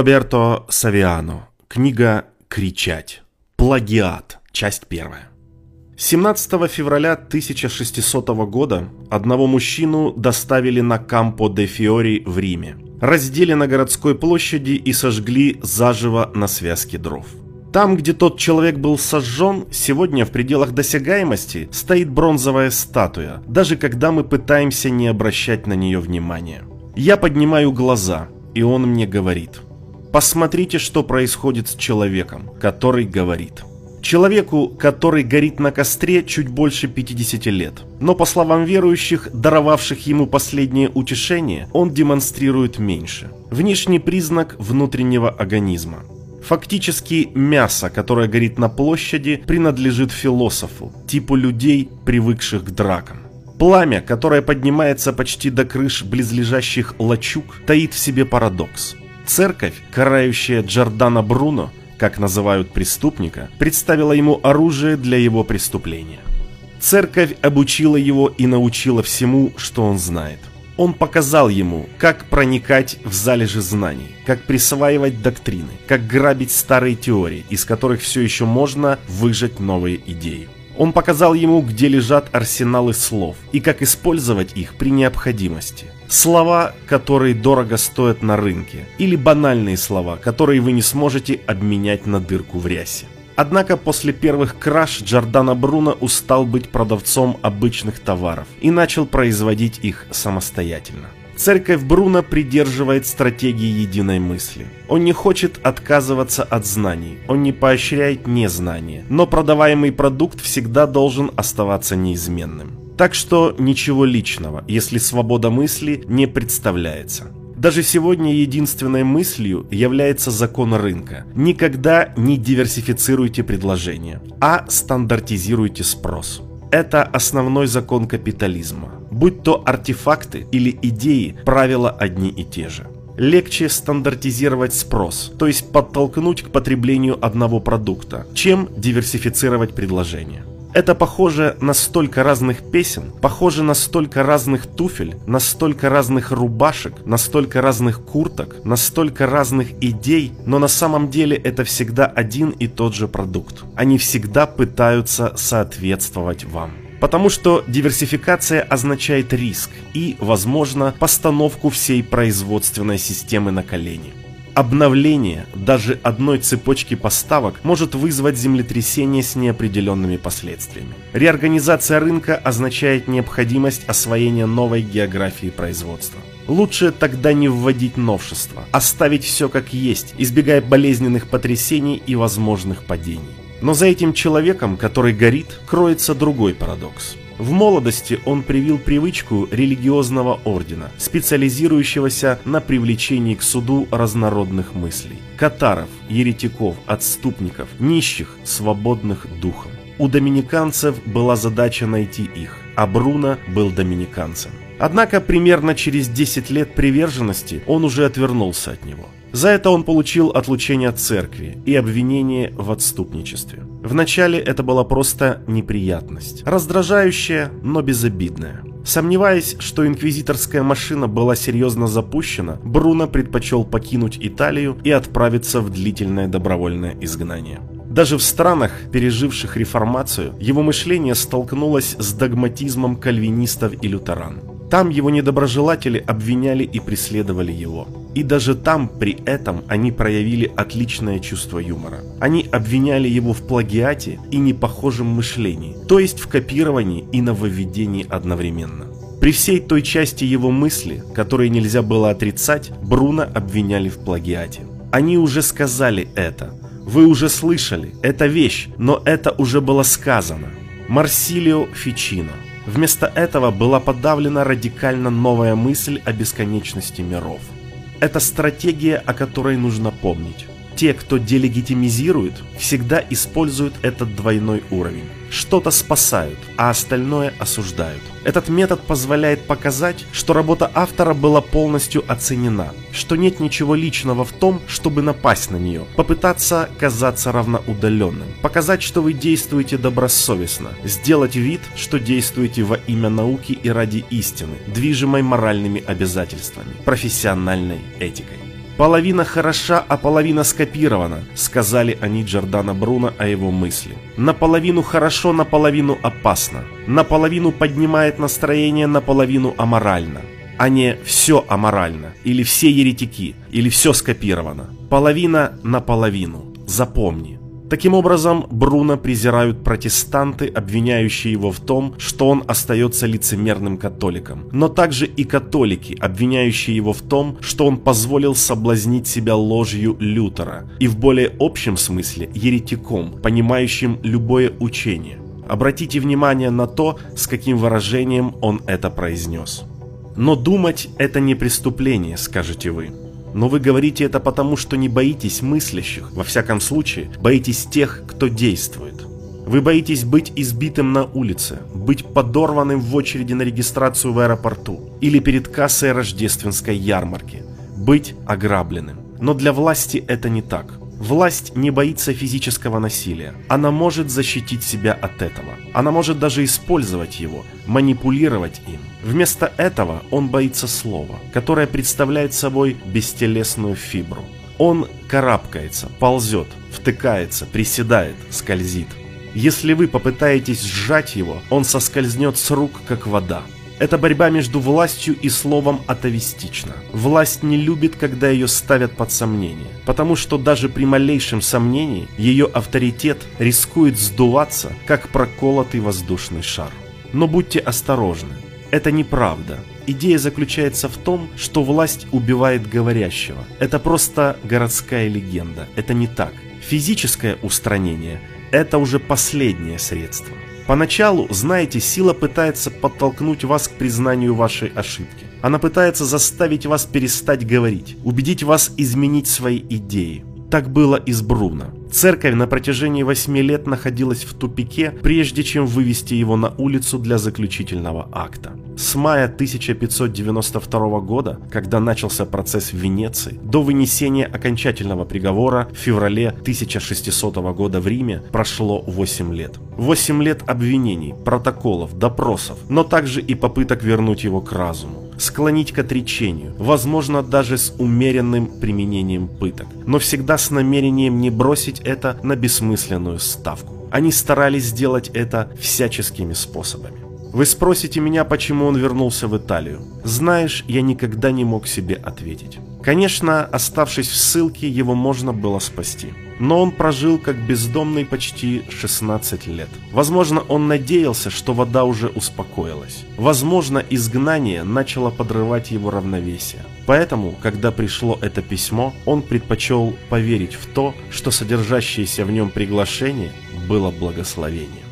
Роберто Савиано. Книга «Кричать». Плагиат. Часть первая. 17 февраля 1600 года одного мужчину доставили на Кампо де Фиори в Риме. Раздели на городской площади и сожгли заживо на связке дров. Там, где тот человек был сожжен, сегодня в пределах досягаемости стоит бронзовая статуя, даже когда мы пытаемся не обращать на нее внимания. Я поднимаю глаза, и он мне говорит – Посмотрите, что происходит с человеком, который говорит. Человеку, который горит на костре чуть больше 50 лет. Но по словам верующих, даровавших ему последнее утешение, он демонстрирует меньше. Внешний признак внутреннего организма. Фактически мясо, которое горит на площади, принадлежит философу, типу людей, привыкших к дракам. Пламя, которое поднимается почти до крыш близлежащих лачуг, таит в себе парадокс. Церковь, карающая Джордана Бруно, как называют преступника, представила ему оружие для его преступления. Церковь обучила его и научила всему, что он знает. Он показал ему, как проникать в залежи знаний, как присваивать доктрины, как грабить старые теории, из которых все еще можно выжать новые идеи. Он показал ему, где лежат арсеналы слов и как использовать их при необходимости. Слова, которые дорого стоят на рынке, или банальные слова, которые вы не сможете обменять на дырку в рясе. Однако после первых краж Джордано Бруно устал быть продавцом обычных товаров и начал производить их самостоятельно. Церковь Бруно придерживает стратегии единой мысли. Он не хочет отказываться от знаний, он не поощряет незнание, но продаваемый продукт всегда должен оставаться неизменным. Так что ничего личного, если свобода мысли не представляется. Даже сегодня единственной мыслью является закон рынка. Никогда не диверсифицируйте предложения, а стандартизируйте спрос. Это основной закон капитализма. Будь то артефакты или идеи, правила одни и те же. Легче стандартизировать спрос, то есть подтолкнуть к потреблению одного продукта, чем диверсифицировать предложение. Это похоже на столько разных песен, похоже на столько разных туфель, на столько разных рубашек, на столько разных курток, на столько разных идей, но на самом деле это всегда один и тот же продукт. Они всегда пытаются соответствовать вам. Потому что диверсификация означает риск и, возможно, постановку всей производственной системы на колени. Обновление даже одной цепочки поставок может вызвать землетрясение с неопределенными последствиями. Реорганизация рынка означает необходимость освоения новой географии производства. Лучше тогда не вводить новшества, оставить все как есть, избегая болезненных потрясений и возможных падений. Но за этим человеком, который горит, кроется другой парадокс. В молодости он привил привычку религиозного ордена, специализирующегося на привлечении к суду разнородных мыслей. Катаров, еретиков, отступников, нищих, свободных духом. У доминиканцев была задача найти их, а Бруно был доминиканцем. Однако примерно через 10 лет приверженности он уже отвернулся от него – за это он получил отлучение от церкви и обвинение в отступничестве. Вначале это была просто неприятность, раздражающая, но безобидная. Сомневаясь, что инквизиторская машина была серьезно запущена, Бруно предпочел покинуть Италию и отправиться в длительное добровольное изгнание. Даже в странах, переживших реформацию, его мышление столкнулось с догматизмом кальвинистов и лютеран. Там его недоброжелатели обвиняли и преследовали его. И даже там при этом они проявили отличное чувство юмора. Они обвиняли его в плагиате и непохожем мышлении, то есть в копировании и нововведении одновременно. При всей той части его мысли, которые нельзя было отрицать, Бруно обвиняли в плагиате. Они уже сказали это. Вы уже слышали, это вещь, но это уже было сказано. Марсилио Фичино Вместо этого была подавлена радикально новая мысль о бесконечности миров. Это стратегия, о которой нужно помнить. Те, кто делегитимизирует, всегда используют этот двойной уровень. Что-то спасают, а остальное осуждают. Этот метод позволяет показать, что работа автора была полностью оценена, что нет ничего личного в том, чтобы напасть на нее, попытаться казаться равноудаленным, показать, что вы действуете добросовестно, сделать вид, что действуете во имя науки и ради истины, движимой моральными обязательствами, профессиональной этикой. «Половина хороша, а половина скопирована», — сказали они Джордана Бруно о его мысли. «Наполовину хорошо, наполовину опасно. Наполовину поднимает настроение, наполовину аморально а не все аморально, или все еретики, или все скопировано. Половина на половину. Запомни. Таким образом, Бруно презирают протестанты, обвиняющие его в том, что он остается лицемерным католиком, но также и католики, обвиняющие его в том, что он позволил соблазнить себя ложью Лютера, и в более общем смысле еретиком, понимающим любое учение. Обратите внимание на то, с каким выражением он это произнес. Но думать – это не преступление, скажете вы. Но вы говорите это потому, что не боитесь мыслящих, во всяком случае, боитесь тех, кто действует. Вы боитесь быть избитым на улице, быть подорванным в очереди на регистрацию в аэропорту или перед кассой рождественской ярмарки, быть ограбленным. Но для власти это не так. Власть не боится физического насилия. Она может защитить себя от этого. Она может даже использовать его, манипулировать им. Вместо этого он боится слова, которое представляет собой бестелесную фибру. Он карабкается, ползет, втыкается, приседает, скользит. Если вы попытаетесь сжать его, он соскользнет с рук, как вода. Эта борьба между властью и словом атовистична. Власть не любит, когда ее ставят под сомнение, потому что даже при малейшем сомнении ее авторитет рискует сдуваться, как проколотый воздушный шар. Но будьте осторожны, это неправда. Идея заключается в том, что власть убивает говорящего. Это просто городская легенда. Это не так. Физическое устранение – это уже последнее средство. Поначалу, знаете, сила пытается подтолкнуть вас к признанию вашей ошибки. Она пытается заставить вас перестать говорить, убедить вас изменить свои идеи. Так было и с Бруно. Церковь на протяжении восьми лет находилась в тупике, прежде чем вывести его на улицу для заключительного акта. С мая 1592 года, когда начался процесс в Венеции, до вынесения окончательного приговора в феврале 1600 года в Риме прошло 8 лет. 8 лет обвинений, протоколов, допросов, но также и попыток вернуть его к разуму склонить к отречению, возможно даже с умеренным применением пыток, но всегда с намерением не бросить это на бессмысленную ставку. Они старались сделать это всяческими способами. Вы спросите меня, почему он вернулся в Италию. Знаешь, я никогда не мог себе ответить. Конечно, оставшись в ссылке, его можно было спасти. Но он прожил как бездомный почти 16 лет. Возможно, он надеялся, что вода уже успокоилась. Возможно, изгнание начало подрывать его равновесие. Поэтому, когда пришло это письмо, он предпочел поверить в то, что содержащееся в нем приглашение было благословением.